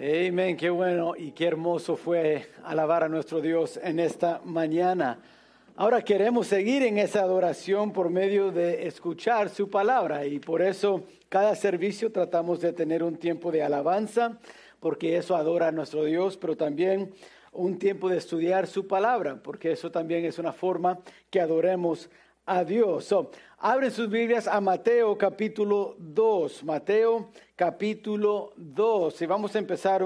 Amén, qué bueno y qué hermoso fue alabar a nuestro Dios en esta mañana. Ahora queremos seguir en esa adoración por medio de escuchar su palabra y por eso cada servicio tratamos de tener un tiempo de alabanza, porque eso adora a nuestro Dios, pero también un tiempo de estudiar su palabra, porque eso también es una forma que adoremos a Dios. Abren sus Biblias a Mateo capítulo 2. Mateo capítulo 2. Y vamos a empezar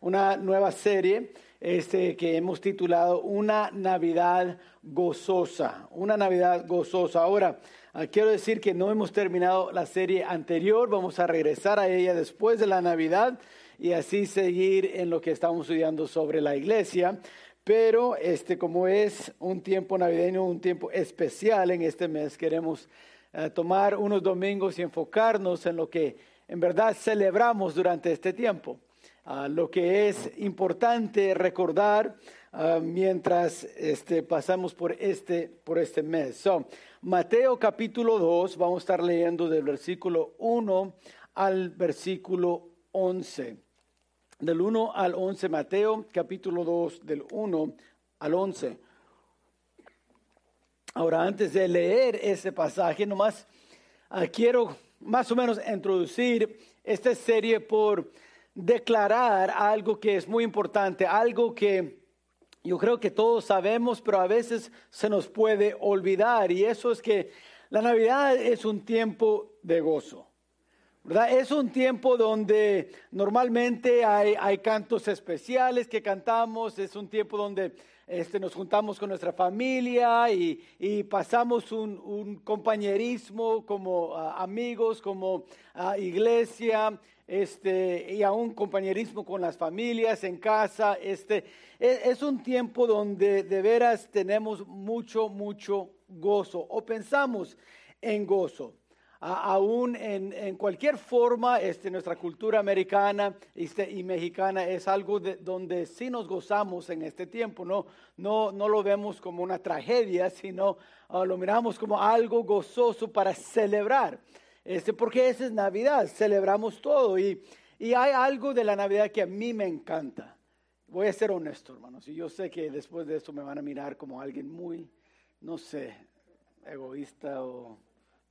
una nueva serie este, que hemos titulado Una Navidad gozosa. Una Navidad gozosa. Ahora, ah, quiero decir que no hemos terminado la serie anterior. Vamos a regresar a ella después de la Navidad y así seguir en lo que estamos estudiando sobre la iglesia. Pero este, como es un tiempo navideño, un tiempo especial en este mes, queremos eh, tomar unos domingos y enfocarnos en lo que en verdad celebramos durante este tiempo. Ah, lo que es importante recordar ah, mientras este, pasamos por este, por este mes. So, Mateo capítulo 2, vamos a estar leyendo del versículo 1 al versículo 11 del 1 al 11, Mateo capítulo 2, del 1 al 11. Ahora, antes de leer ese pasaje, nomás ah, quiero más o menos introducir esta serie por declarar algo que es muy importante, algo que yo creo que todos sabemos, pero a veces se nos puede olvidar, y eso es que la Navidad es un tiempo de gozo. Es un tiempo donde normalmente hay, hay, cantos especiales que cantamos, es un tiempo donde este, nos juntamos con nuestra familia y, pasamos un, compañerismo como ah, amigos, como uh, iglesia, este, y un compañerismo con las familias en casa. Este, es, es un tiempo donde de veras tenemos mucho, mucho gozo o pensamos en gozo aún en, cualquier forma, este, nuestra cultura americana este, y mexicana es algo de, donde sí nos gozamos en este tiempo, no, no, no lo vemos como una tragedia, sino ah, lo miramos como algo gozoso para celebrar, este, porque esa es Navidad, celebramos todo y, y hay algo de la Navidad que a mí me encanta. Voy a ser honesto, hermanos, y yo sé que después de esto me van a mirar como alguien muy, no sé, egoísta o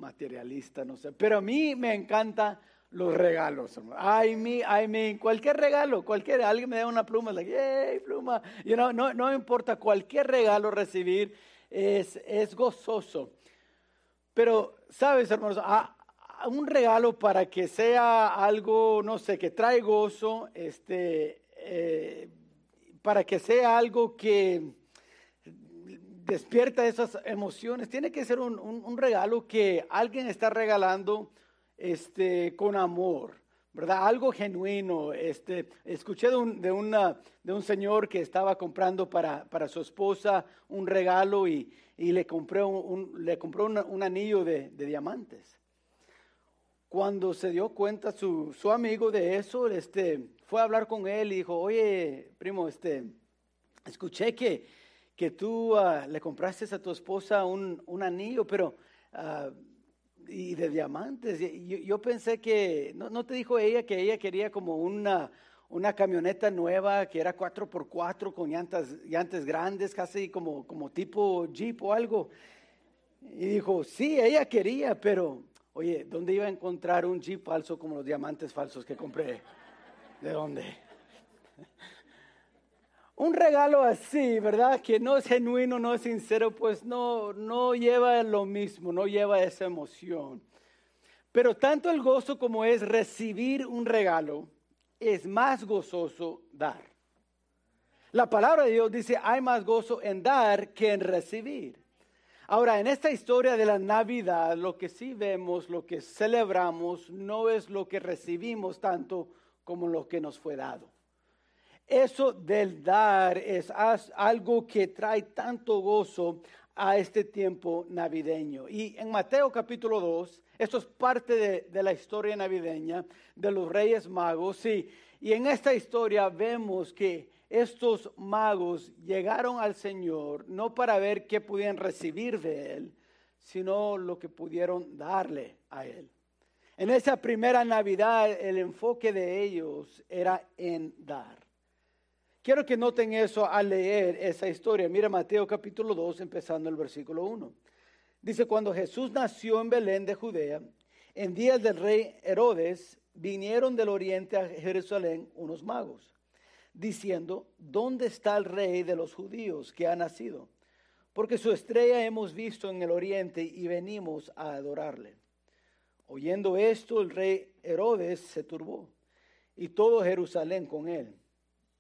materialista, no sé. Pero a mí me encantan los regalos. Ay, mi, ay, mi, cualquier regalo, cualquier, alguien me da una pluma, like, hey, pluma. You know, no, no importa, cualquier regalo recibir es, es gozoso. Pero, ¿sabes, hermanos? A, un regalo para que sea algo, no sé, que trae gozo, este, eh, para que sea algo que despierta esas emociones. Tiene que ser un, regalo que alguien está regalando este, con amor, ¿verdad? Algo genuino. Este, escuché de un, de, de un señor que estaba comprando para, para su esposa un regalo y, y le compró un, le compró un, anillo de, de, diamantes. Cuando se dio cuenta su, su amigo de eso, este, fue a hablar con él y dijo, oye, primo, este, escuché que que tú ah, le compraste a tu esposa un, un anillo, pero uh, y de diamantes. Yo, yo pensé que, no, no, te dijo ella que ella quería como una, una camioneta nueva que era 4x4 con llantas, llantas grandes, casi como, como tipo Jeep o algo. Y dijo, sí, ella quería, pero, oye, ¿dónde iba a encontrar un Jeep falso como los diamantes falsos que compré? ¿De dónde? Un regalo así, ¿verdad? Que no es genuino, no es sincero, pues no, no lleva lo mismo, no lleva esa emoción. Pero tanto el gozo como es recibir un regalo, es más gozoso dar. La palabra de Dios dice, hay más gozo en dar que en recibir. Ahora, en esta historia de la Navidad, lo que sí vemos, lo que celebramos, no es lo que recibimos tanto como lo que nos fue dado. Eso del dar es algo que trae tanto gozo a este tiempo navideño. Y en Mateo capítulo 2, esto es parte de, la historia navideña de los reyes magos. y en esta historia vemos que estos magos llegaron al Señor no para ver qué podían recibir de Él, sino lo que pudieron darle a Él. En esa primera Navidad el enfoque de ellos era en dar. Quiero que noten eso al leer esa historia. Mira Mateo capítulo 2, empezando el versículo 1. Dice, cuando Jesús nació en Belén de Judea, en días del rey Herodes, vinieron del oriente a Jerusalén unos magos, diciendo, ¿dónde está el rey de los judíos que ha nacido? Porque su estrella hemos visto en el oriente y venimos a adorarle. Oyendo esto, el rey Herodes se turbó y todo Jerusalén con él.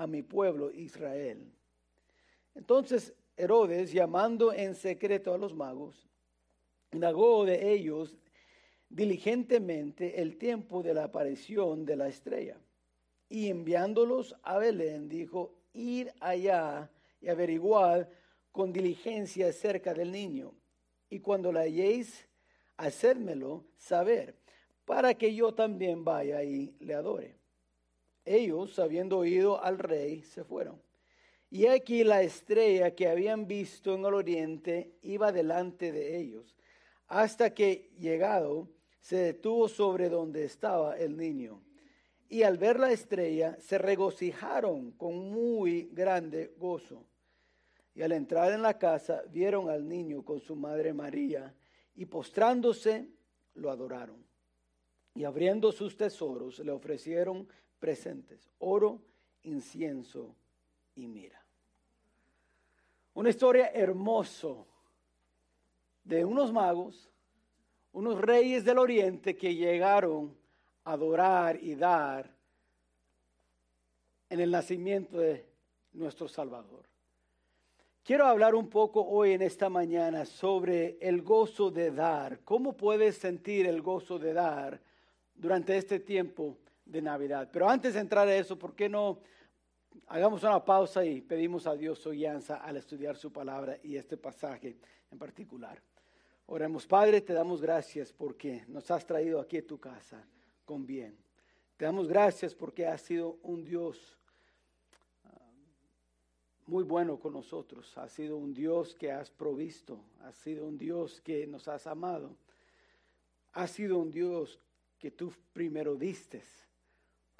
a mi pueblo Israel. Entonces Herodes, llamando en secreto a los magos, indagó de ellos diligentemente el tiempo de la aparición de la estrella. Y enviándolos a Belén, dijo, ir allá y averiguar con diligencia acerca del niño. Y cuando la halléis, hacérmelo saber, para que yo también vaya y le adore. Ellos, habiendo oído al rey, se fueron. Y aquí la estrella que habían visto en el oriente iba delante de ellos, hasta que llegado se detuvo sobre donde estaba el niño. Y al ver la estrella se regocijaron con muy grande gozo. Y al entrar en la casa vieron al niño con su madre María y postrándose lo adoraron. Y abriendo sus tesoros le ofrecieron presentes, oro, incienso y mira. Una historia hermoso de unos magos, unos reyes del oriente que llegaron a adorar y dar en el nacimiento de nuestro Salvador. Quiero hablar un poco hoy en esta mañana sobre el gozo de dar. ¿Cómo puedes sentir el gozo de dar durante este tiempo de Navidad? Pero antes de entrar a eso, ¿por qué no Hagamos una pausa y pedimos a Dios su al estudiar su palabra y este pasaje en particular. Oremos, Padre, te damos gracias porque nos has traído aquí a tu casa con bien. Te damos gracias porque has sido un Dios ah, muy bueno con nosotros. Has sido un Dios que has provisto. Has sido un Dios que nos has amado. Has sido un Dios que tú primero diste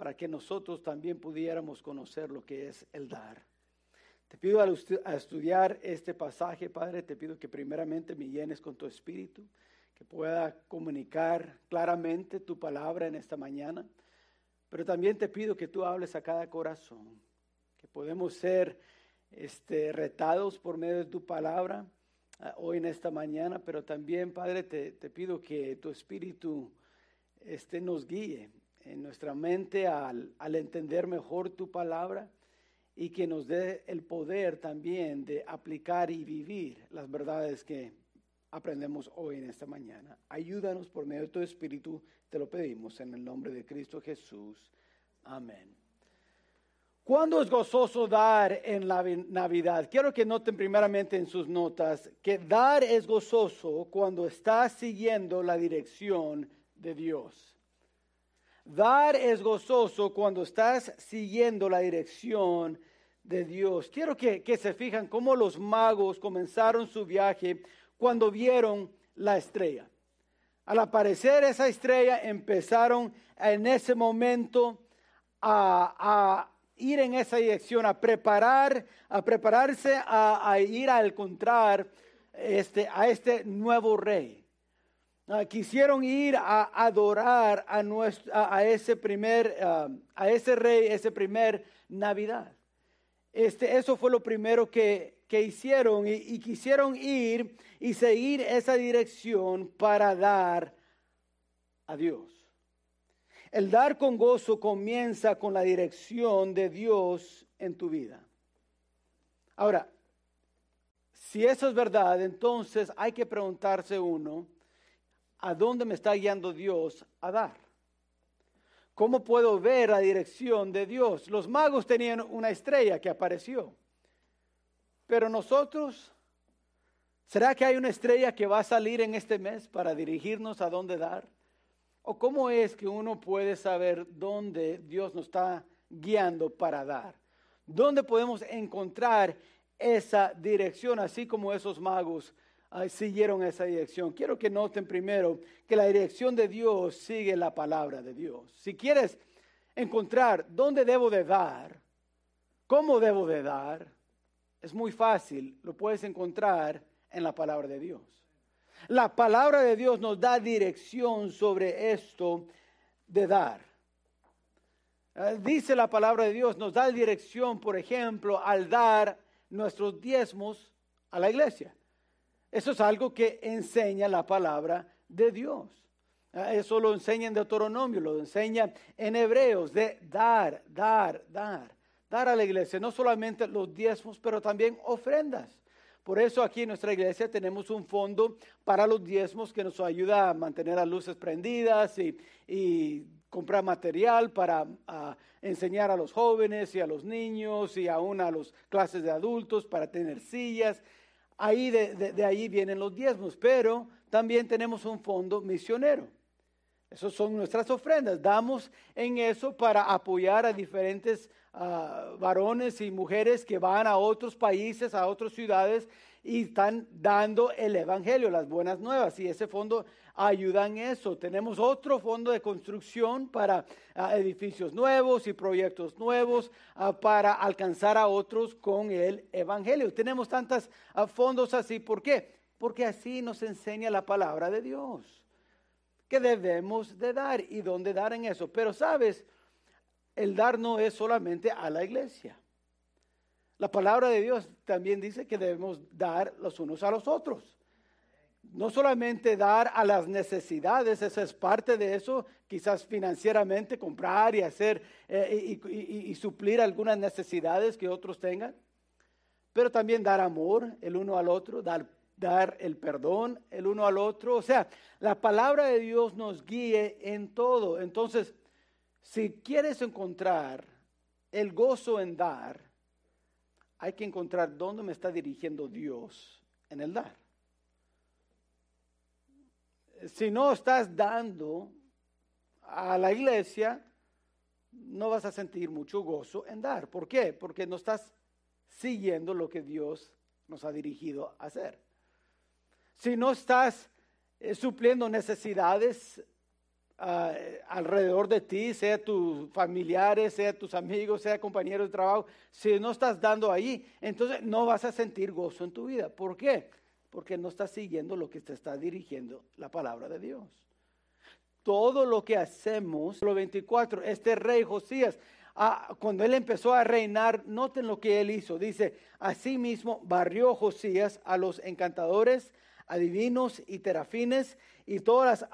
para que nosotros también pudiéramos conocer lo que es el dar. Te pido a estudiar este pasaje, Padre, te pido que primeramente me llenes con tu espíritu, que pueda comunicar claramente tu palabra en esta mañana, pero también te pido que tú hables a cada corazón, que podemos ser este, retados por medio de tu palabra ah, hoy en esta mañana, pero también, Padre, te, te pido que tu espíritu este, nos guíe en nuestra mente al, entender mejor tu palabra y que nos dé el poder también de aplicar y vivir las verdades que aprendemos hoy en esta mañana. Ayúdanos por medio de tu Espíritu, te lo pedimos en el nombre de Cristo Jesús. Amén. ¿Cuándo es gozoso dar en la Navidad? Quiero que noten primeramente en sus notas que dar es gozoso cuando estás siguiendo la dirección de Dios. Dar es gozoso cuando estás siguiendo la dirección de Dios. Quiero que, se fijan cómo los magos comenzaron su viaje cuando vieron la estrella. Al aparecer esa estrella empezaron en ese momento a, ir en esa dirección, a preparar, a prepararse a, ir a encontrar este, a este nuevo rey. Ah, quisieron ir a adorar a, ese primer, ah, a ese rey, ese primer Navidad. Este, eso fue lo primero que, hicieron y, y, quisieron ir y seguir esa dirección para dar a Dios. El dar con gozo comienza con la dirección de Dios en tu vida. Ahora, si eso es verdad, entonces hay que preguntarse uno, a dónde me está guiando Dios a dar. ¿Cómo puedo ver la dirección de Dios? Los magos tenían una estrella que apareció. Pero nosotros, ¿será que hay una estrella que va a salir en este mes para dirigirnos a dónde dar? ¿O cómo es que uno puede saber dónde Dios nos está guiando para dar? ¿Dónde podemos encontrar esa dirección, así como esos magos siguieron esa dirección. Quiero que noten primero que la dirección de Dios sigue la palabra de Dios. Si quieres encontrar dónde debo de dar, cómo debo de dar, es muy fácil, lo puedes encontrar en la palabra de Dios. La palabra de Dios nos da dirección sobre esto de dar. Eh, dice la palabra de Dios, nos da dirección, por ejemplo, al dar nuestros diezmos a la iglesia. Eso es algo que enseña la palabra de Dios. Ah, eso lo enseña en Deuteronomio, lo enseña en Hebreos, de dar, dar, dar. Dar a la iglesia, no solamente los diezmos, pero también ofrendas. Por eso aquí en nuestra iglesia tenemos un fondo para los diezmos que nos ayuda a mantener las luces prendidas y, comprar material para enseñar a los jóvenes y a los niños y aún a las clases de adultos para tener sillas ahí de, ahí vienen los diezmos, pero también tenemos un fondo misionero. Esas son nuestras ofrendas. Damos en eso para apoyar a diferentes ah, varones y mujeres que van a otros países, a otras ciudades y están dando el Evangelio, las buenas nuevas. Y ese fondo ayuda en eso. Tenemos otro fondo de construcción para ah, edificios nuevos y proyectos nuevos ah, para alcanzar a otros con el Evangelio. Tenemos tantos ah, fondos así. ¿Por qué? Porque así nos enseña la palabra de Dios. Que debemos de dar y dónde dar en eso. Pero sabes, el dar no es solamente a la iglesia. La palabra de Dios también dice que debemos dar los unos a los otros no solamente dar a las necesidades, eso es parte de eso, quizás financieramente comprar y hacer eh, y, suplir algunas necesidades que otros tengan, pero también dar amor el uno al otro, dar, dar el perdón el uno al otro. O sea, la palabra de Dios nos guíe en todo. Entonces, si quieres encontrar el gozo en dar, hay que encontrar dónde me está dirigiendo Dios en el dar si no estás dando a la iglesia, no vas a sentir mucho gozo en dar. ¿Por qué? Porque no estás siguiendo lo que Dios nos ha dirigido a hacer. Si no estás eh, supliendo necesidades alrededor de ti, sea tus familiares, sea tus amigos, sea compañeros de trabajo, si no estás dando ahí, entonces no vas a sentir gozo en tu vida. ¿Por qué? porque no estás siguiendo lo que te está dirigiendo la palabra de Dios. Todo lo que hacemos, lo 24, este rey Josías, ah, cuando él empezó a reinar, noten lo que él hizo. Dice, asimismo barrió Josías a los encantadores, adivinos y terafines y todas las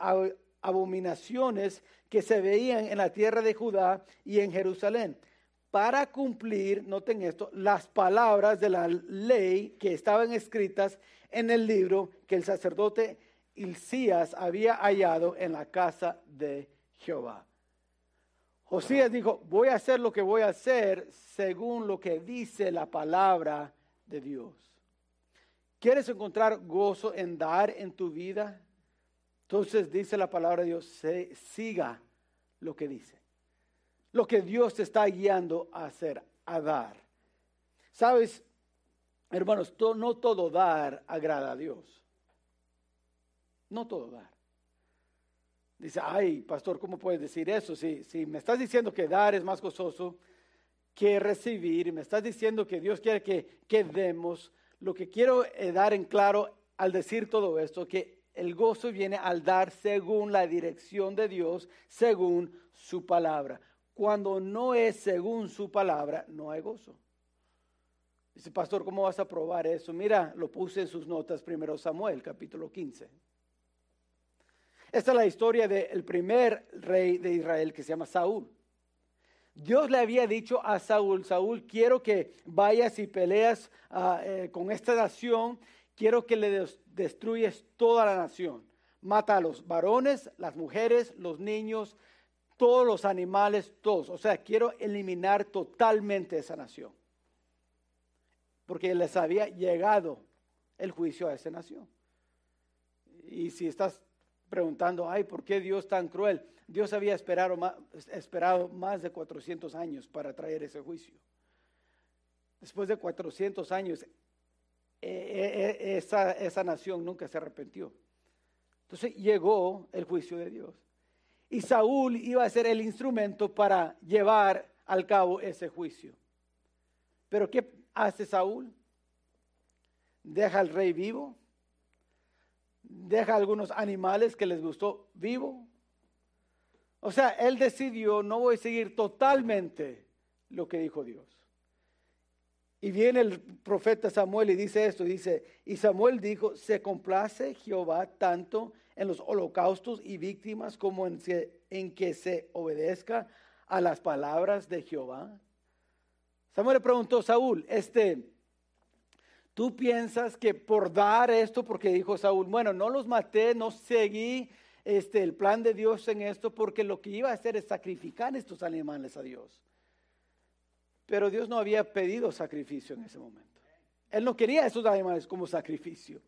abominaciones que se veían en la tierra de Judá y en Jerusalén para cumplir, noten esto, las palabras de la ley que estaban escritas en el libro que el sacerdote Hilcías había hallado en la casa de Jehová. Josías dijo, voy a hacer lo que voy a hacer según lo que dice la palabra de Dios. ¿Quieres encontrar gozo en dar en tu vida? Entonces dice la palabra de Dios, siga lo que dice. Lo que Dios te está guiando a hacer, a dar. Sabes, Hermanos, no todo dar agrada a Dios. No todo dar. Dice, ay, pastor, ¿cómo puedes decir eso? Si, si me estás diciendo que dar es más gozoso que recibir, y me estás diciendo que Dios quiere que, que demos, lo que quiero eh, dar en claro al decir todo esto, que el gozo viene al dar según la dirección de Dios, según su palabra. Cuando no es según su palabra, no hay gozo. Dice, pastor, ¿cómo vas a probar eso? Mira, lo puse en sus notas, primero Samuel, capítulo 15. Esta es la historia del primer rey de Israel que se llama Saúl. Dios le había dicho a Saúl, Saúl, quiero que vayas y peleas ah, eh, con esta nación, quiero que le destruyes toda la nación. mata a los varones, las mujeres, los niños, todos los animales, todos. O sea, quiero eliminar totalmente esa nación. Porque les había llegado el juicio a esa nación. Y si estás preguntando, ay, ¿por qué Dios tan cruel? Dios había esperado más, esperado más de 400 años para traer ese juicio. Después de 400 años, eh, eh, eh, esa, esa nación nunca se arrepintió. Entonces llegó el juicio de Dios. Y Saúl iba a ser el instrumento para llevar al cabo ese juicio. Pero ¿qué hace Saúl? Deja al rey vivo, deja algunos animales que les gustó vivo. O sea, él decidió, no voy a seguir totalmente lo que dijo Dios. Y viene el profeta Samuel y dice esto, dice, y Samuel dijo, se complace Jehová tanto en los holocaustos y víctimas como en, que se obedezca a las palabras de Jehová. Samuel le preguntó, Saúl, este, ¿tú piensas que por dar esto, porque dijo Saúl, bueno, no los maté, no seguí este, el plan de Dios en esto, porque lo que iba a hacer es sacrificar estos animales a Dios. Pero Dios no había pedido sacrificio en ese momento. Él no quería esos animales como sacrificio.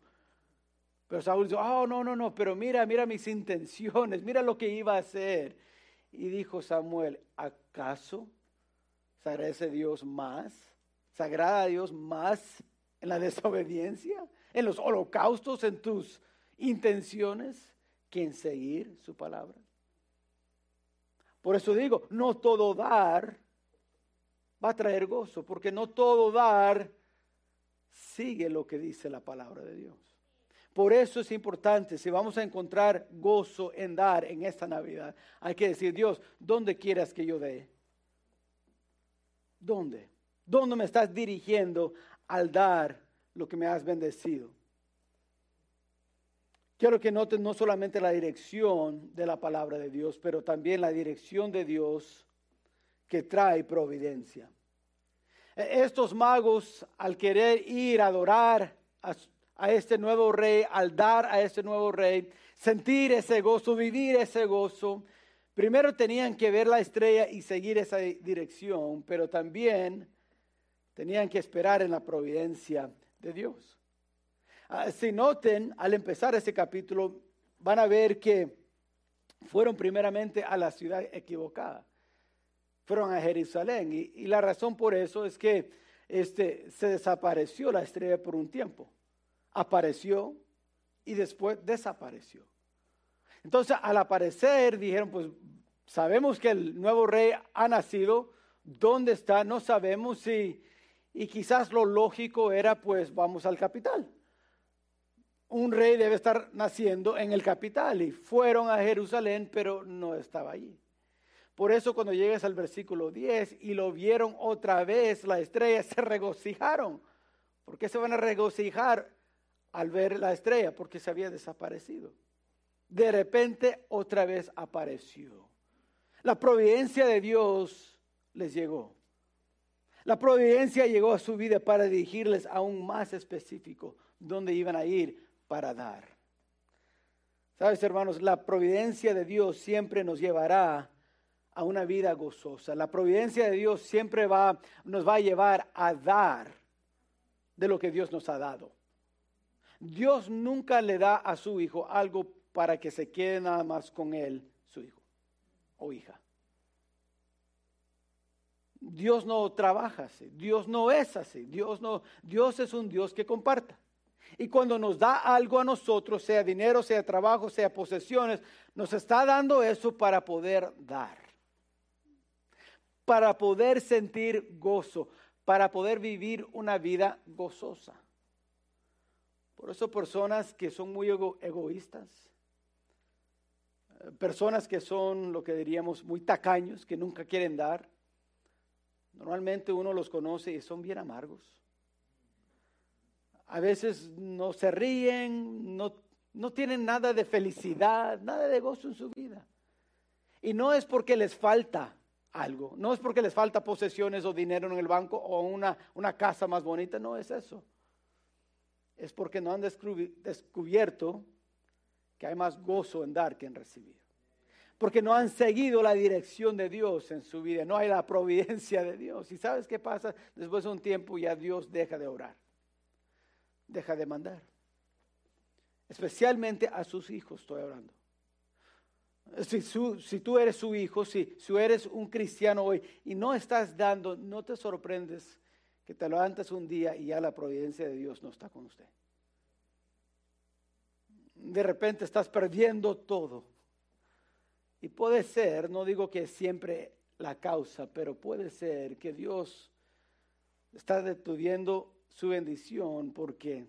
Pero Saúl dijo, oh, no, no, no, pero mira, mira mis intenciones, mira lo que iba a hacer. Y dijo Samuel, ¿acaso se agradece Dios más? ¿Se a Dios más en la desobediencia? ¿En los holocaustos, en tus intenciones, que en seguir su palabra? Por eso digo, no todo dar va a traer gozo, porque no todo dar sigue lo que dice la palabra de Dios. Por eso es importante, si vamos a encontrar gozo en dar en esta Navidad, hay que decir, Dios, ¿dónde quieras que yo dé? ¿Dónde? ¿Dónde me estás dirigiendo al dar lo que me has bendecido? Quiero que noten no solamente la dirección de la palabra de Dios, pero también la dirección de Dios que trae providencia. E, estos magos, al querer ir a adorar a, este nuevo rey, al dar a este nuevo rey, sentir ese gozo, vivir ese gozo, primero tenían que ver la estrella y seguir esa dirección, pero también tenían que esperar en la providencia de Dios. Ah, si noten, al empezar ese capítulo, van a ver que fueron primeramente a la ciudad equivocada fueron a Jerusalén. Y, la razón por eso es que este, se desapareció la estrella por un tiempo. Apareció y después desapareció. Entonces, al aparecer, dijeron, pues sabemos que el nuevo rey ha nacido. ¿Dónde está? No sabemos si... Y quizás lo lógico era, pues vamos al capital. Un rey debe estar naciendo en el capital. Y fueron a Jerusalén, pero no estaba allí. Por eso cuando llegues al versículo 10 y lo vieron otra vez, la estrella, se regocijaron. ¿Por qué se van a regocijar al ver la estrella? Porque se había desaparecido. De repente otra vez apareció. La providencia de Dios les llegó. La providencia llegó a su vida para dirigirles aún más específico dónde iban a ir para dar. Sabes, hermanos, la providencia de Dios siempre nos llevará a una vida gozosa. La providencia de Dios siempre va, nos va a llevar a dar de lo que Dios nos ha dado. Dios nunca le da a su hijo algo para que se quede nada más con él, su hijo o hija. Dios no trabaja así, Dios no es así, Dios no, Dios es un Dios que comparta. Y cuando nos da algo a nosotros, sea dinero, sea trabajo, sea posesiones, nos está dando eso para poder dar para poder sentir gozo, para poder vivir una vida gozosa. Por eso personas que son muy egoístas, personas que son lo que diríamos muy tacaños, que nunca quieren dar, normalmente uno los conoce y son bien amargos. A veces no se ríen, no, no tienen nada de felicidad, nada de gozo en su vida. Y no es porque les falta, algo. No es porque les falta posesiones o dinero en el banco o una, una casa más bonita, no es eso. Es porque no han descubierto que hay más gozo en dar que en recibir. Porque no han seguido la dirección de Dios en su vida, no hay la providencia de Dios. ¿Y sabes qué pasa? Después de un tiempo ya Dios deja de orar, deja de mandar. Especialmente a sus hijos estoy hablando. Si, tú eres su hijo, si, si eres un cristiano hoy y no estás dando, no te sorprendes que te levantas un día y ya la providencia de Dios no está con usted. De repente estás perdiendo todo. Y puede ser, no digo que siempre la causa, pero puede ser que Dios está deteniendo su bendición porque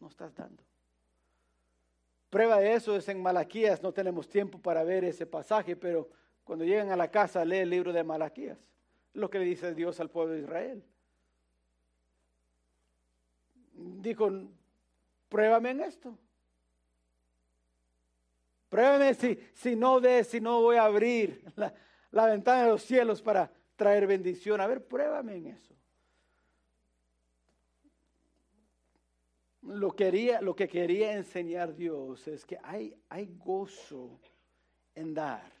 no estás dando. Prueba de eso es en Malaquías, no tenemos tiempo para ver ese pasaje, pero cuando llegan a la casa lee el libro de Malaquías, lo que le dice Dios al pueblo de Israel. Dijo, pruébame en esto. Pruébame si, si no de, si no voy a abrir la, la ventana de los cielos para traer bendición. A ver, pruébame en eso. Lo, quería, lo que quería enseñar Dios es que hay, hay gozo en dar,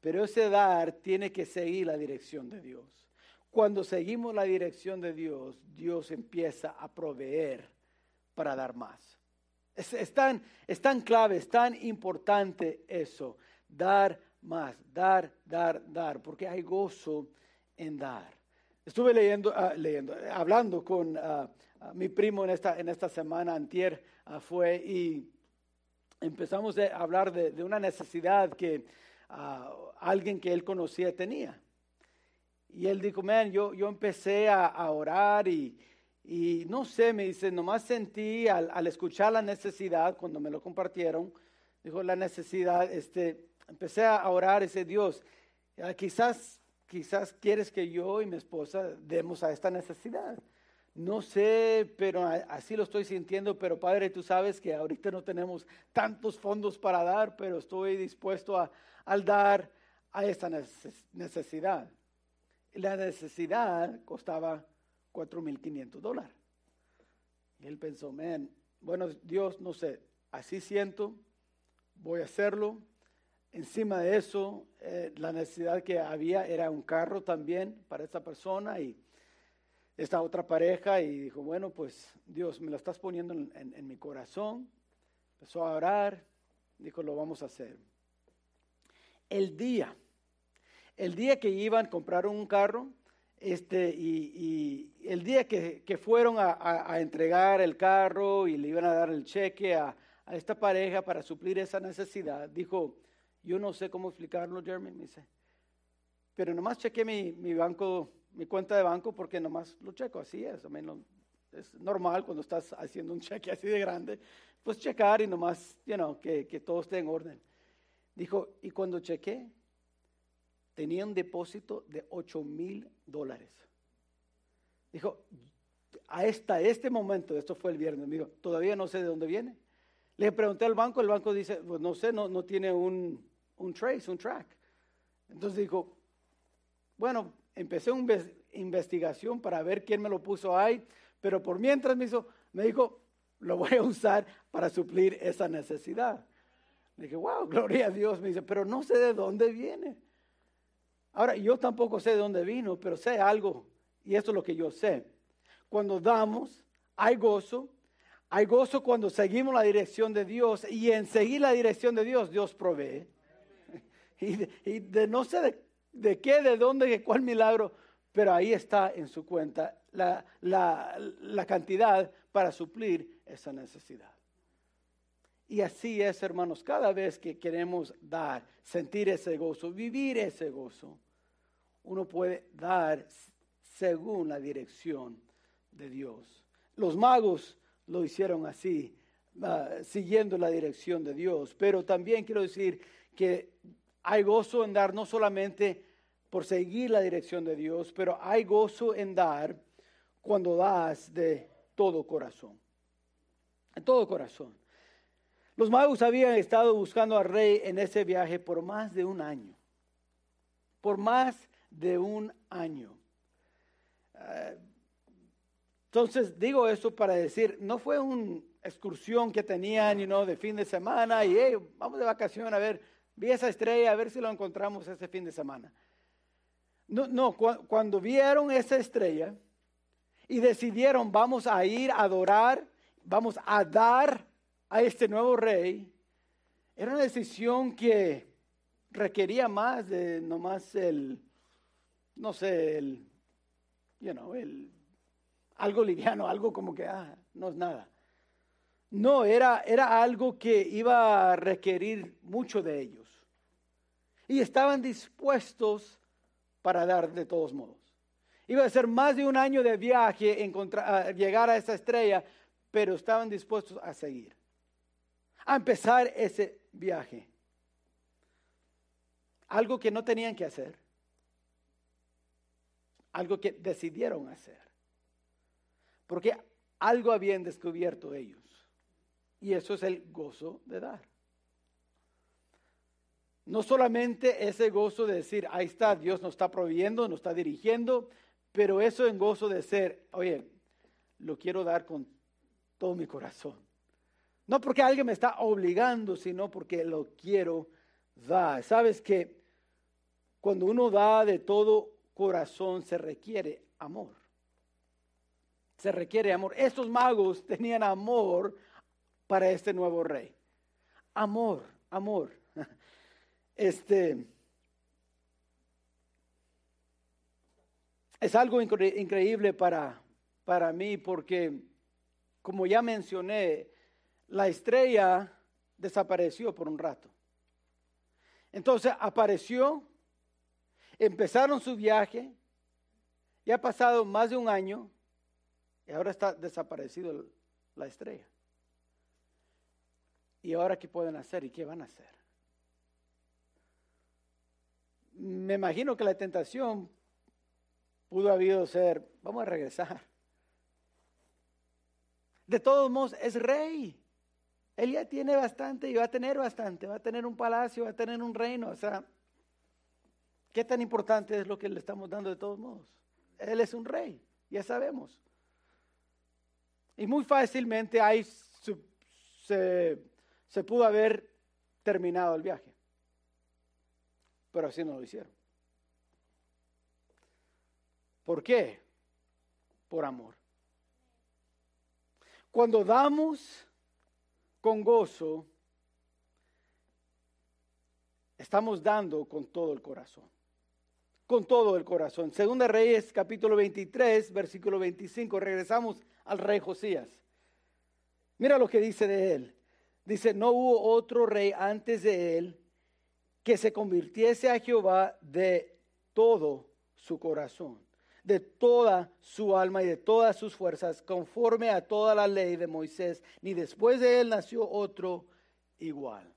pero ese dar tiene que seguir la dirección de Dios. Cuando seguimos la dirección de Dios, Dios empieza a proveer para dar más. Es, tan, es tan clave, es tan importante eso, dar más, dar, dar, dar, porque hay gozo en dar. Estuve leyendo, ah, leyendo hablando con Ah, mi primo en esta, en esta semana, antier, ah, fue y empezamos a hablar de, una necesidad que alguien que él conocía tenía. Y él dijo, man, yo, yo empecé a, orar y, y, no sé, me dice, nomás sentí al, al, escuchar la necesidad, cuando me lo compartieron, dijo la necesidad, este, empecé a orar, ese Dios, quizás, quizás quieres que yo y mi esposa demos a esta necesidad. No sé, pero así lo estoy sintiendo, pero Padre, tú sabes que ahorita no tenemos tantos fondos para dar, pero estoy dispuesto a, al dar a esta necesidad. La necesidad costaba 4.500 dólares. Y él pensó, man, bueno, Dios, no sé, así siento, voy a hacerlo. Encima de eso, eh, la necesidad que había era un carro también para esa persona y esta otra pareja y dijo, bueno, pues Dios, me lo estás poniendo en, mi corazón. Empezó a orar, dijo, lo vamos a hacer. El día, el día que iban, a comprar un carro, este, y, el día que, fueron a, entregar el carro y le iban a dar el cheque a, esta pareja para suplir esa necesidad, dijo, yo no sé cómo explicarlo, Jeremy, me dice, pero nomás chequé mi, mi banco mi cuenta de banco porque nomás lo checo, así es, menos es normal cuando estás haciendo un cheque así de grande, pues checar y nomás, you know, que, que todo esté en orden. Dijo, y cuando chequé, tenía un depósito de 8 mil dólares. Dijo, hasta este momento, esto fue el viernes, dijo, todavía no sé de dónde viene. Le pregunté al banco, el banco dice, pues no sé, no, no tiene un, un trace, un track. Entonces dijo, bueno, empecé una investigación para ver quién me lo puso ahí, pero por mientras me, hizo, me dijo, lo voy a usar para suplir esa necesidad. Le dije, wow, gloria a Dios. Me dice, pero no sé de dónde viene. Ahora, yo tampoco sé de dónde vino, pero sé algo, y esto es lo que yo sé. Cuando damos, hay gozo. Hay gozo cuando seguimos la dirección de Dios, y en seguir la dirección de Dios, Dios provee. Y de, no sé de de qué, de dónde, de cuál milagro, pero ahí está en su cuenta la, la, cantidad para suplir esa necesidad. Y así es, hermanos, cada vez que queremos dar, sentir ese gozo, vivir ese gozo, uno puede dar según la dirección de Dios. Los magos lo hicieron así, ah, siguiendo la dirección de Dios, pero también quiero decir que hay gozo en dar no solamente por seguir la dirección de Dios, pero hay gozo en dar cuando das de todo corazón. En todo corazón. Los magos habían estado buscando al rey en ese viaje por más de un año. Por más de un año. Eh, Entonces digo eso para decir, no fue una excursión que tenían, you know, de fin de semana y hey, vamos de vacación a ver, vi esa estrella, a ver si lo encontramos ese fin de semana. No, no, cuando vieron esa estrella y decidieron vamos a ir a adorar, vamos a dar a este nuevo rey, era una decisión que requería más de nomás el, no sé, el, you know, el, algo liviano, algo como que, ah, no es nada. No, era, era algo que iba a requerir mucho de ellos. Y estaban dispuestos para dar de todos modos. Iba a ser más de un año de viaje llegar a esa estrella, pero estaban dispuestos a seguir, a empezar ese viaje. Algo que no tenían que hacer, algo que decidieron hacer, porque algo habían descubierto ellos, y eso es el gozo de dar. No solamente ese gozo de decir, ahí está, Dios nos está proveyendo, nos está dirigiendo, pero eso en gozo de ser, oye, lo quiero dar con todo mi corazón. No porque alguien me está obligando, sino porque lo quiero dar. Sabes que cuando uno da de todo corazón se requiere amor. Se requiere amor. Estos magos tenían amor para este nuevo rey. Amor, amor. Este es algo increíble para, para mí porque, como ya mencioné, la estrella desapareció por un rato. Entonces apareció, empezaron su viaje, ya ha pasado más de un año y ahora está desaparecido la estrella. ¿Y ahora qué pueden hacer y qué van a hacer? Me imagino que la tentación pudo haber ser, vamos a regresar. De todos modos, es rey. Él ya tiene bastante y va a tener bastante, va a tener un palacio, va a tener un reino. O sea, ¿qué tan importante es lo que le estamos dando de todos modos? Él es un rey, ya sabemos. Y muy fácilmente ahí se, se pudo haber terminado el viaje pero así no lo hicieron. ¿Por qué? Por amor. Cuando damos con gozo, estamos dando con todo el corazón. Con todo el corazón. Segunda Reyes capítulo 23, versículo 25. Regresamos al rey Josías. Mira lo que dice de él. Dice, no hubo otro rey antes de él que se convirtiese a Jehová de todo su corazón, de toda su alma y de todas sus fuerzas, conforme a toda la ley de Moisés, ni después de él nació otro igual.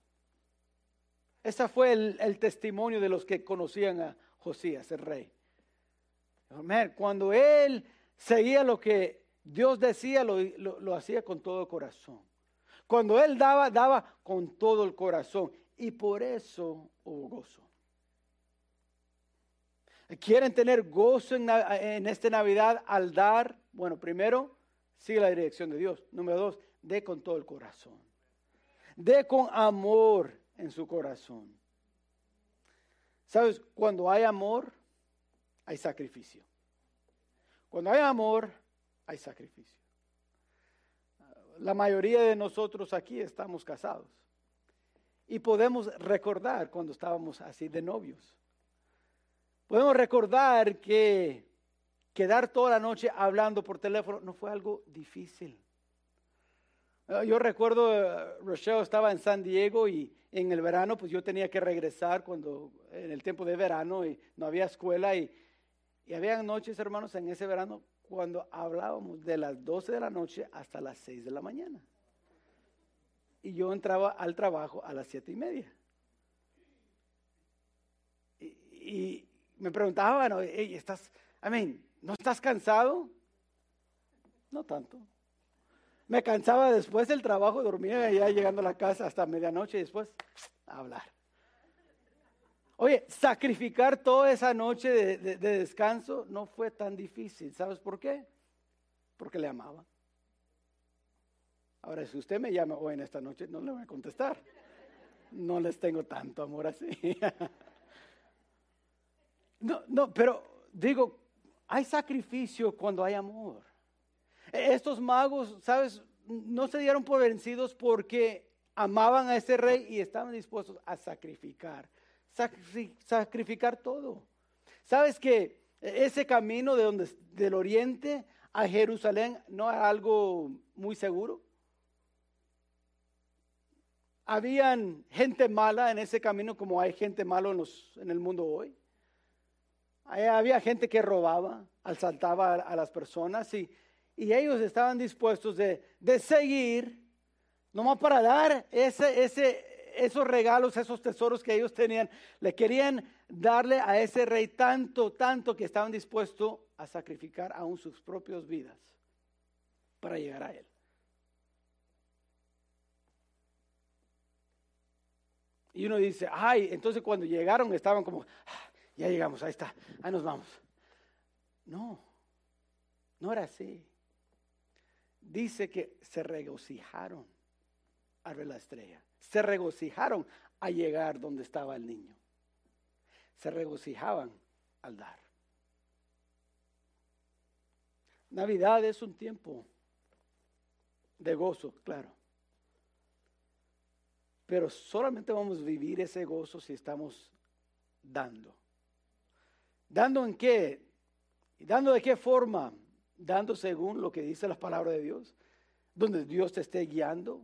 Ese fue el, testimonio de los que conocían a Josías, el rey. Cuando él seguía lo que Dios decía, lo, lo hacía con todo el corazón. Cuando él daba, daba con todo el corazón y por eso hubo gozo. ¿Quieren tener gozo en, en esta Navidad al dar? Bueno, primero, sigue la dirección de Dios. Número dos, dé con todo el corazón. Dé con amor en su corazón. ¿Sabes? Cuando hay amor, hay sacrificio. Cuando hay amor, hay sacrificio. La mayoría de nosotros aquí estamos casados. Y podemos recordar cuando estábamos así de novios. Podemos recordar que quedar toda la noche hablando por teléfono no fue algo difícil. Ah, yo recuerdo, eh, Rochelle estaba en San Diego y en el verano, pues yo tenía que regresar cuando, en el tiempo de verano y no había escuela y, y había noches, hermanos, en ese verano cuando hablábamos de las 12 de la noche hasta las 6 de la mañana y yo entraba al trabajo a las siete y media. Y, me preguntaban, ¿estás, I ¿no estás cansado? No tanto. Me cansaba después del trabajo, dormía ya llegando a la casa hasta medianoche y después a hablar. Oye, sacrificar toda esa noche de, de descanso no fue tan difícil. ¿Sabes por qué? porque le amaba. Ahora, si usted me llama hoy en esta noche, no le voy a contestar. No les tengo tanto amor así. No, no, pero digo, hay sacrificio cuando hay amor. E, estos magos, ¿sabes? No se dieron por vencidos porque amaban a ese rey y estaban dispuestos a sacrificar, sacrificar todo. ¿Sabes que ese camino de donde, del oriente a Jerusalén no es algo muy seguro? Habían gente mala en ese camino como hay gente mala en, el mundo hoy. Había gente que robaba, asaltaba a, las personas y, ellos estaban dispuestos de, de seguir Nomás para dar ese, esos regalos, esos tesoros que ellos tenían, le querían darle a ese rey tanto, tanto que estaban dispuestos a sacrificar aún sus propias vidas para llegar a él. Y uno dice, ay, entonces cuando llegaron estaban como, ah, ya llegamos, ahí está, ahí nos vamos. No, no era así. Dice que se regocijaron a ver la estrella. Se regocijaron a llegar donde estaba el niño. Se regocijaban al dar. Navidad es un tiempo de gozo, claro. Pero solamente vamos a vivir ese gozo si estamos dando. ¿Dando en qué? ¿Dando de qué forma? Dando según lo que dice la palabra de Dios. Donde Dios te esté guiando,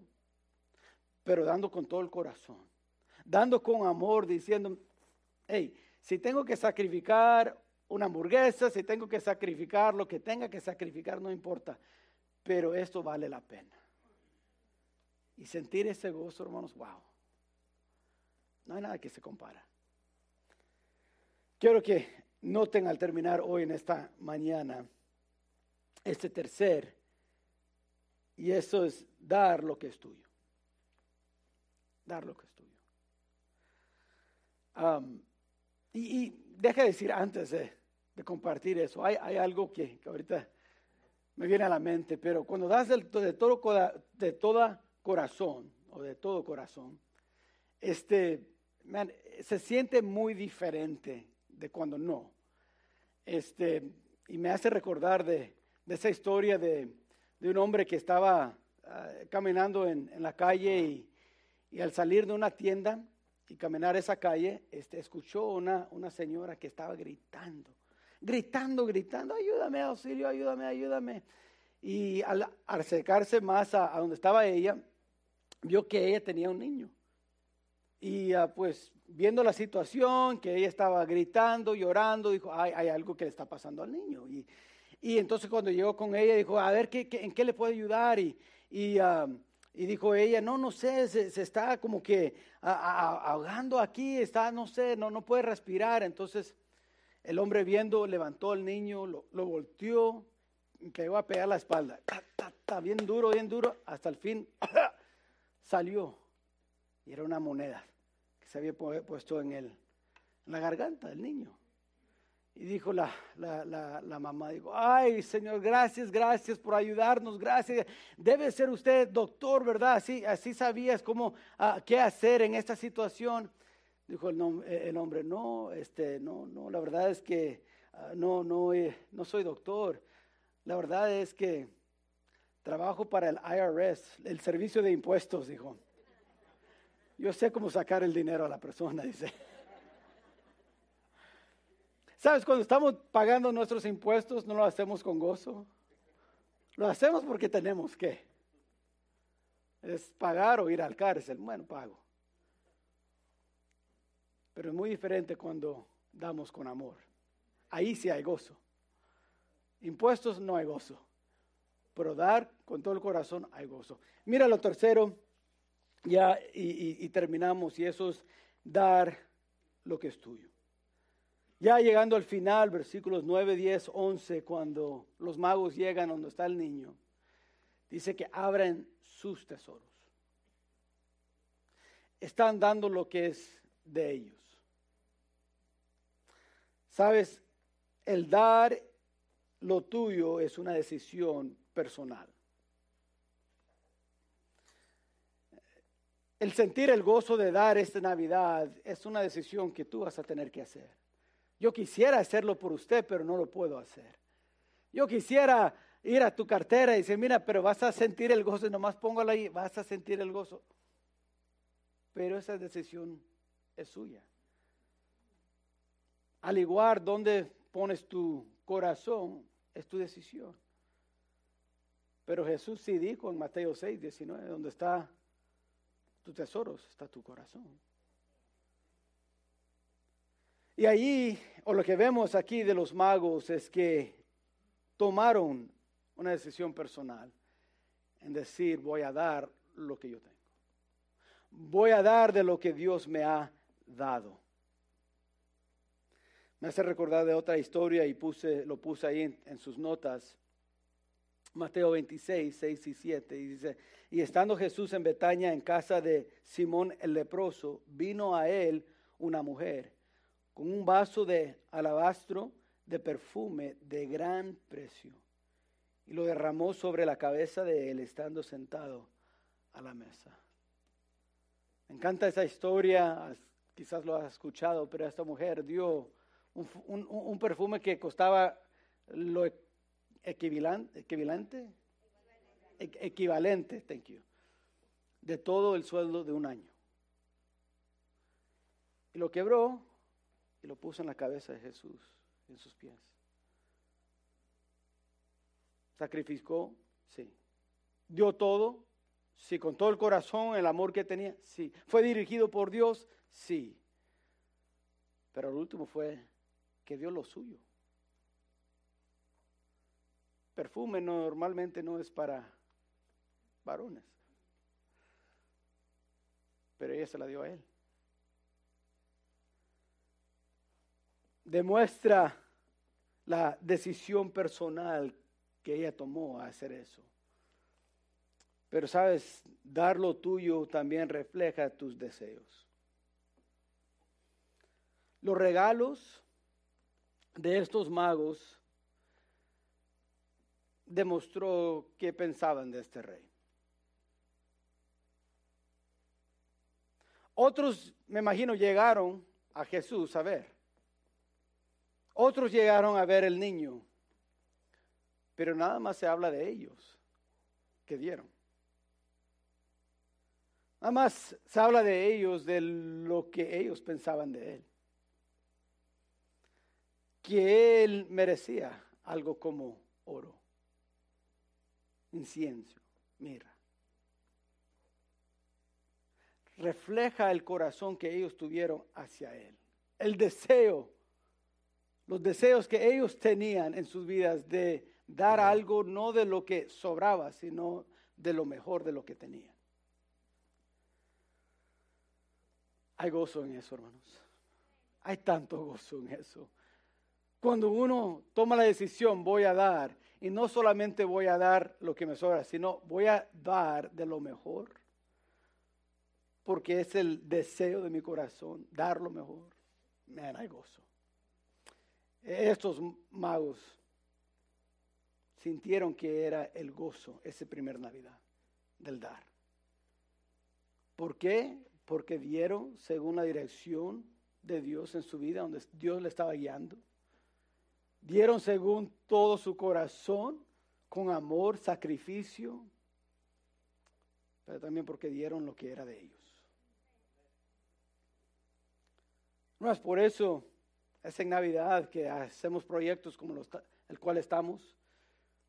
pero dando con todo el corazón, dando con amor, diciendo, hey, si tengo que sacrificar una hamburguesa, si tengo que sacrificar lo que tenga que sacrificar, no importa, pero esto vale la pena. Y sentir ese gozo, hermanos, wow. No hay nada que se compara. Quiero que noten al terminar hoy en esta mañana este tercer, y eso es dar lo que es tuyo dar lo que es tuyo. y, deja de decir antes de, compartir eso, hay, algo que, ahorita me viene a la mente, pero cuando das de, todo, de toda corazón, o de todo corazón, este, se siente muy diferente de cuando no. Este, y me hace recordar de, esa historia de, un hombre que estaba ah, caminando en, en, la calle y, y al salir de una tienda y caminar esa calle, este, escuchó una, una señora que estaba gritando, gritando, gritando, ayúdame, auxilio, ayúdame, ayúdame. Y al acercarse más a, donde estaba ella, vio que ella tenía un niño. Y ah, pues viendo la situación, que ella estaba gritando, llorando, dijo, hay, hay algo que le está pasando al niño. Y, y entonces cuando llegó con ella, dijo, a ver, ¿qué, en qué le puedo ayudar? Y, y ah, y dijo ella, no, no sé, se, está como que ahogando aquí, está, no sé, no, no puede respirar. Entonces el hombre viendo, levantó al niño, lo, volteó, pegó a pegar la espalda. Ta, bien duro, bien duro, hasta el fin salió. Y era una moneda que se había puesto en, el, en la garganta del niño. Y dijo la, la, mamá, dijo, ay Señor, gracias, gracias por ayudarnos, gracias. Debe ser usted doctor, ¿verdad? Así, así sabías cómo, ah, qué hacer en esta situación. Dijo el, eh, el, hombre, no, este, no, no, la verdad es que ah, no, no, no soy doctor. La verdad es que trabajo para el IRS, el servicio de impuestos, dijo. Yo sé cómo sacar el dinero a la persona, dice. ¿Sabes? Cuando estamos pagando nuestros impuestos no lo hacemos con gozo. Lo hacemos porque tenemos que. Es pagar o ir al cárcel. Bueno, pago. Pero es muy diferente cuando damos con amor. Ahí sí hay gozo. Impuestos no hay gozo. Pero dar con todo el corazón hay gozo. Mira lo tercero, ya y terminamos, y eso es dar lo que es tuyo. Ya llegando al final, versículos 9, 10, 11, cuando los magos llegan donde está el niño, dice que abren sus tesoros. Están dando lo que es de ellos. Sabes, el dar lo tuyo es una decisión personal. El sentir el gozo de dar esta Navidad es una decisión que tú vas a tener que hacer. Yo quisiera hacerlo por usted, pero no lo puedo hacer. Yo quisiera ir a tu cartera y decir, mira, pero vas a sentir el gozo, nomás póngalo ahí, vas a sentir el gozo. Pero esa decisión es suya. Al igual donde pones tu corazón, es tu decisión. Pero Jesús sí dijo en Mateo 6, 19, donde está tu tesoros, está tu corazón. Y allí, o lo que vemos aquí de los magos es que tomaron una decisión personal en decir, voy a dar lo que yo tengo. Voy a dar de lo que Dios me ha dado. Me hace recordar de otra historia y puse, lo puse ahí en sus notas. Mateo 26, 6 y 7, y dice, y estando Jesús en Betania, en casa de Simón el leproso, vino a él una mujer con un vaso de alabastro de perfume de gran precio, y lo derramó sobre la cabeza de él, estando sentado a la mesa. Me encanta esa historia, quizás lo has escuchado, pero esta mujer dio un, un perfume que costaba lo equivalente, equivalente, equivalente, thank you, de todo el sueldo de un año. Y lo quebró y lo puso en la cabeza de Jesús, en sus pies. Sacrificó, sí. Dio todo, sí. Con todo el corazón, el amor que tenía, sí. Fue dirigido por Dios, sí. Pero el último fue que dio lo suyo perfume normalmente no es para varones. Pero ella se la dio a él. Demuestra la decisión personal que ella tomó a hacer eso. Pero sabes, dar lo tuyo también refleja tus deseos. Los regalos de estos magos demostró qué pensaban de este rey. Otros, me imagino, llegaron a Jesús a ver. Otros llegaron a ver el niño. Pero nada más se habla de ellos que dieron. Nada más se habla de ellos, de lo que ellos pensaban de él. Que él merecía algo como oro incienso, mira. Refleja el corazón que ellos tuvieron hacia Él. El deseo, los deseos que ellos tenían en sus vidas de dar algo no de lo que sobraba, sino de lo mejor de lo que tenían. Hay gozo en eso, hermanos. Hay tanto gozo en eso. Cuando uno toma la decisión, voy a dar, y no solamente voy a dar lo que me sobra, sino voy a dar de lo mejor, porque es el deseo de mi corazón, dar lo mejor. Me hay gozo. Estos magos sintieron que era el gozo ese primer Navidad del dar. ¿Por qué? Porque dieron según la dirección de Dios en su vida, donde Dios le estaba guiando dieron según todo su corazón, con amor, sacrificio, pero también porque dieron lo que era de ellos. No es por eso, es en Navidad que hacemos proyectos como los, el cual estamos,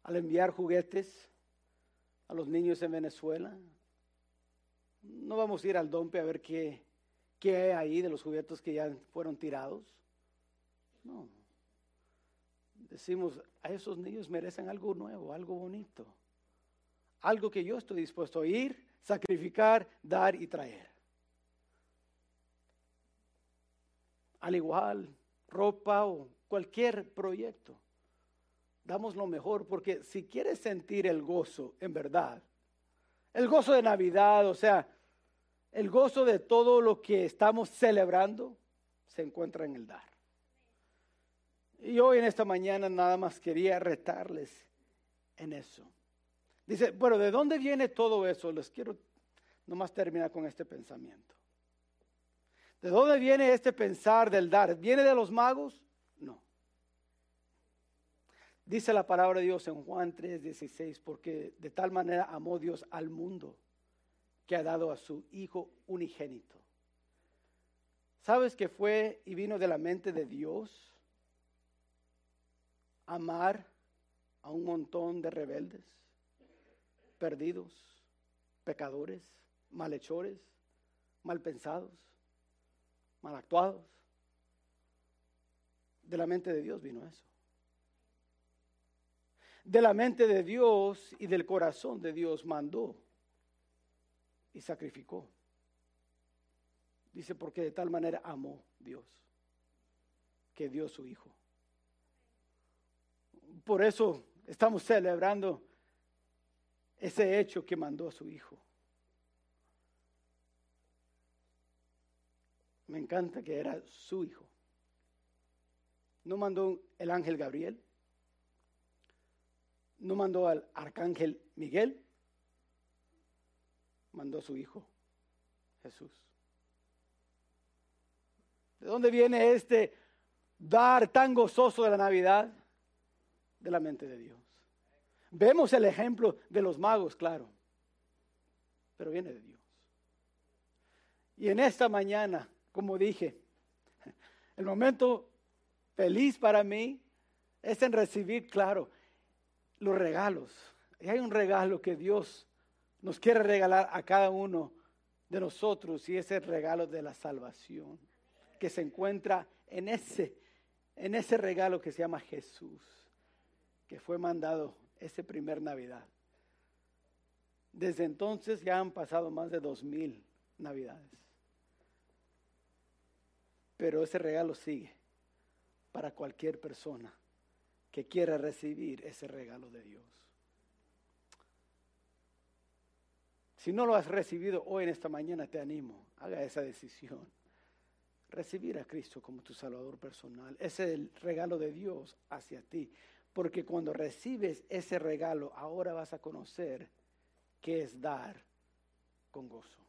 al enviar juguetes a los niños en Venezuela. No vamos a ir al Dompe a ver qué, qué hay ahí de los juguetes que ya fueron tirados. No, decimos, a esos niños merecen algo nuevo, algo bonito. Algo que yo estoy dispuesto a ir, sacrificar, dar y traer. Al igual, ropa o cualquier proyecto. Damos lo mejor porque si quieres sentir el gozo en verdad, el gozo de Navidad, o sea, el gozo de todo lo que estamos celebrando, se encuentra en el dar. Y hoy en esta mañana nada más quería retarles en eso. Dice, bueno, ¿de dónde viene todo eso? Les quiero nomás terminar con este pensamiento. ¿De dónde viene este pensar del dar? ¿Viene de los magos? No. Dice la palabra de Dios en Juan 3:16, porque de tal manera amó Dios al mundo que ha dado a su Hijo unigénito. ¿Sabes que fue y vino de la mente de Dios amar a un montón de rebeldes, perdidos, pecadores, malhechores, mal pensados, mal actuados? De la mente de Dios vino eso de la mente de Dios y del corazón de Dios mandó y sacrificó. Dice, porque de tal manera amó Dios, que dio su Hijo. Por eso estamos celebrando ese hecho que mandó a su Hijo. Me encanta que era su Hijo. No mandó el ángel Gabriel, no mandó al arcángel Miguel, mandó a su Hijo, Jesús. ¿De dónde viene este dar tan gozoso de la Navidad? De la mente de Dios. Vemos el ejemplo de los magos, claro, pero viene de Dios. Y en esta mañana, como dije, el momento feliz para mí es en recibir, claro, los regalos. Y hay un regalo que Dios nos quiere regalar a cada uno de nosotros y es el regalo de la salvación que se encuentra en ese, en ese regalo que se llama Jesús, que fue mandado ese primer Navidad. Desde entonces ya han pasado más de dos mil Navidades. Pero ese regalo sigue para cualquier persona que quiera recibir ese regalo de Dios. Si no lo has recibido hoy en esta mañana, te animo, haga esa decisión. Recibir a Cristo como tu Salvador personal. Ese es el regalo de Dios hacia ti. Porque cuando recibes ese regalo, ahora vas a conocer qué es dar con gozo.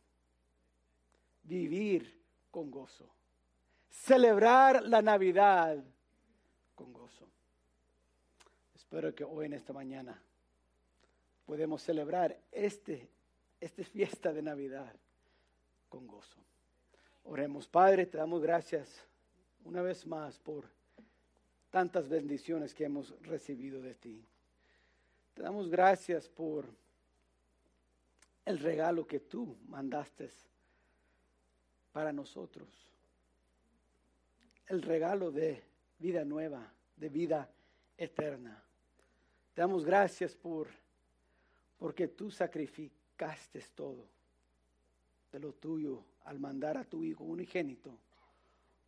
Vivir con gozo. Celebrar la Navidad con gozo. Espero que hoy en esta mañana podemos celebrar este, esta fiesta de Navidad con gozo. Oremos, Padre, te damos gracias una vez más por tantas bendiciones que hemos recibido de ti. Te damos gracias por el regalo que tú mandaste para nosotros. El regalo de vida nueva, de vida eterna. Te damos gracias por porque tú sacrificaste todo de lo tuyo al mandar a tu Hijo unigénito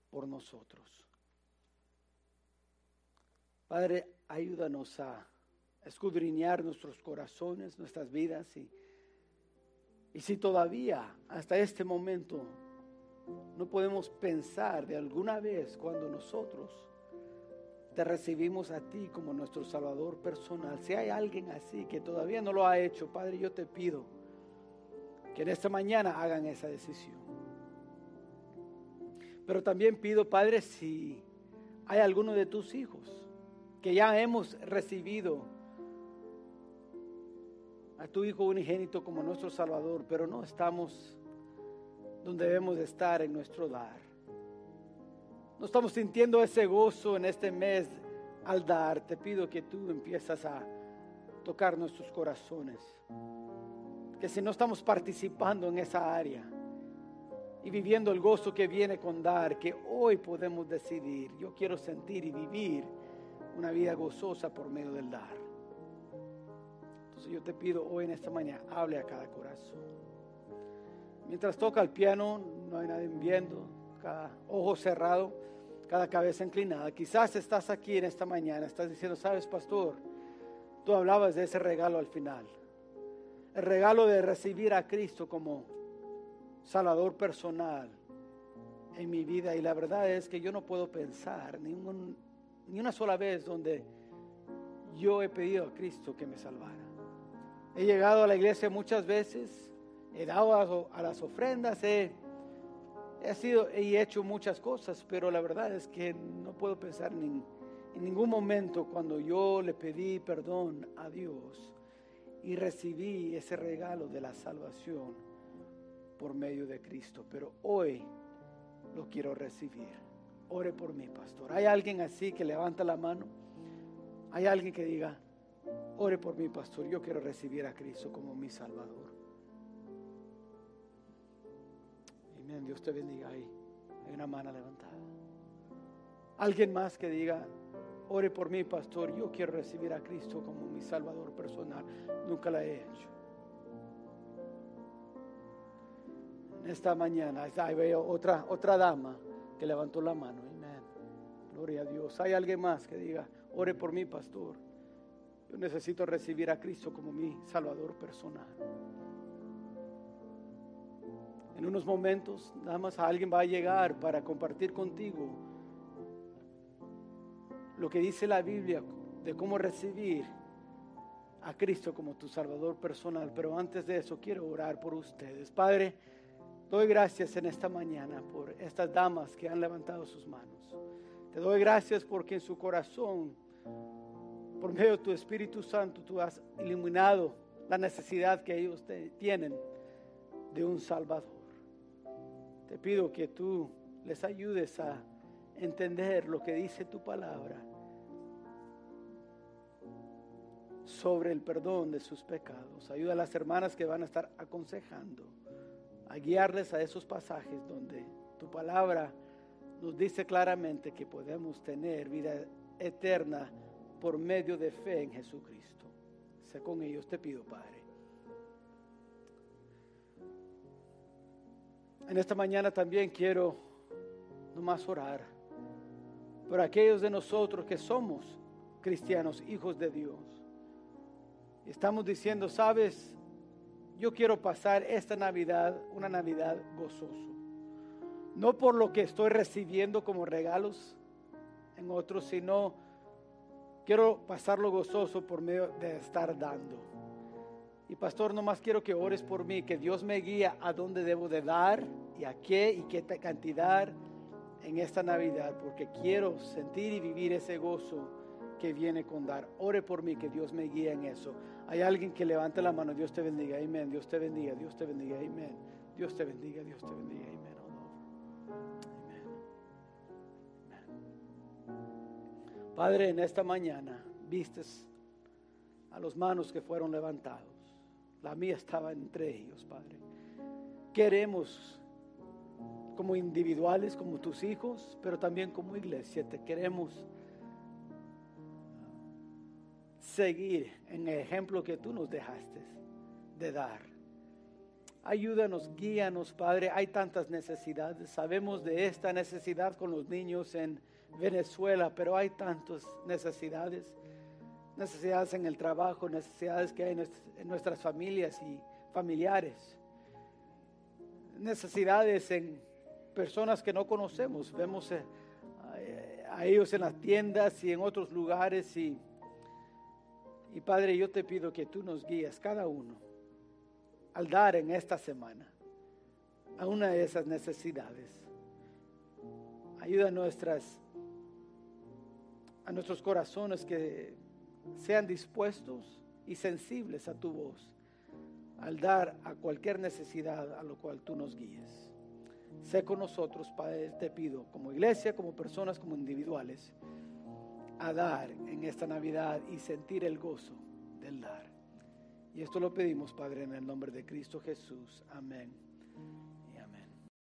por nosotros. Padre, ayúdanos a escudriñar nuestros corazones, nuestras vidas y, y si todavía hasta este momento no podemos pensar de alguna vez cuando nosotros te recibimos a ti como nuestro Salvador personal. Si hay alguien así que todavía no lo ha hecho, Padre, yo te pido que en esta mañana hagan esa decisión. Pero también pido, Padre, si hay alguno de tus hijos que ya hemos recibido a tu Hijo unigénito como nuestro Salvador, pero no estamos donde debemos estar en nuestro dar no estamos sintiendo ese gozo en este mes al dar, te pido que tú empiezas a tocar nuestros corazones. Que si no estamos participando en esa área y viviendo el gozo que viene con dar, que hoy podemos decidir, yo quiero sentir y vivir una vida gozosa por medio del dar. Entonces yo te pido hoy en esta mañana, hable a cada corazón. Mientras toca el piano, no hay nadie viendo, cada ojo cerrado cada cabeza inclinada. Quizás estás aquí en esta mañana, estás diciendo, sabes, pastor, tú hablabas de ese regalo al final. El regalo de recibir a Cristo como Salvador personal en mi vida. Y la verdad es que yo no puedo pensar ni, ni una sola vez donde yo he pedido a Cristo que me salvara. He llegado a la iglesia muchas veces, he dado a, las ofrendas, he, sido, he hecho muchas cosas, pero la verdad es que no puedo pensar en, en ningún momento cuando yo le pedí perdón a Dios y recibí ese regalo de la salvación por medio de Cristo. Pero hoy lo quiero recibir. Ore por mí, pastor. ¿Hay alguien así que levanta la mano? ¿Hay alguien que diga, ore por mí, pastor? Yo quiero recibir a Cristo como mi Salvador. Amén. Dios te bendiga ahí. Hay una mano levantada. Alguien más que diga, ore por mí, pastor. Yo quiero recibir a Cristo como mi Salvador personal. Nunca la he hecho. En esta mañana, ahí veo otra, otra dama que levantó la mano. Amén. Gloria a Dios. Hay alguien más que diga, ore por mí, pastor. Yo necesito recibir a Cristo como mi Salvador personal. En unos momentos, nada más alguien va a llegar para compartir contigo lo que dice la Biblia de cómo recibir a Cristo como tu Salvador personal. Pero antes de eso, quiero orar por ustedes. Padre, doy gracias en esta mañana por estas damas que han levantado sus manos. Te doy gracias porque en su corazón, por medio de tu Espíritu Santo, tú has iluminado la necesidad que ellos tienen de un Salvador. Te pido que tú les ayudes a entender lo que dice tu palabra sobre el perdón de sus pecados. Ayuda a las hermanas que van a estar aconsejando a guiarles a esos pasajes donde tu palabra nos dice claramente que podemos tener vida eterna por medio de fe en Jesucristo. Sé con ellos, te pido, Padre. En esta mañana también quiero nomás orar por aquellos de nosotros que somos cristianos, hijos de Dios. Estamos diciendo, sabes, yo quiero pasar esta Navidad, una Navidad gozoso. No por lo que estoy recibiendo como regalos en otros, sino quiero pasarlo gozoso por medio de estar dando. Y pastor, nomás quiero que ores por mí, que Dios me guíe a dónde debo de dar y a qué y qué cantidad en esta Navidad, porque quiero sentir y vivir ese gozo que viene con dar. Ore por mí, que Dios me guíe en eso. Hay alguien que levante la mano, Dios te bendiga, amén. Dios te bendiga, Dios te bendiga, amén. Dios te bendiga, Dios te bendiga, amén. Padre, en esta mañana vistes a los manos que fueron levantados. La mía estaba entre ellos, Padre. Queremos, como individuales, como tus hijos, pero también como iglesia, te queremos seguir en el ejemplo que tú nos dejaste de dar. Ayúdanos, guíanos, Padre. Hay tantas necesidades. Sabemos de esta necesidad con los niños en Venezuela, pero hay tantas necesidades. Necesidades en el trabajo, necesidades que hay en nuestras familias y familiares. Necesidades en personas que no conocemos. Vemos eh, a ellos en las tiendas y en otros lugares y y Padre, yo te pido que tú nos guíes cada uno al dar en esta semana a una de esas necesidades. Ayuda a nuestras a nuestros corazones que sean dispuestos y sensibles a tu voz al dar a cualquier necesidad a lo cual tú nos guíes. Sé con nosotros, Padre, te pido, como iglesia, como personas, como individuales a dar en esta Navidad y sentir el gozo del dar. Y esto lo pedimos, Padre, en el nombre de Cristo Jesús. Amén.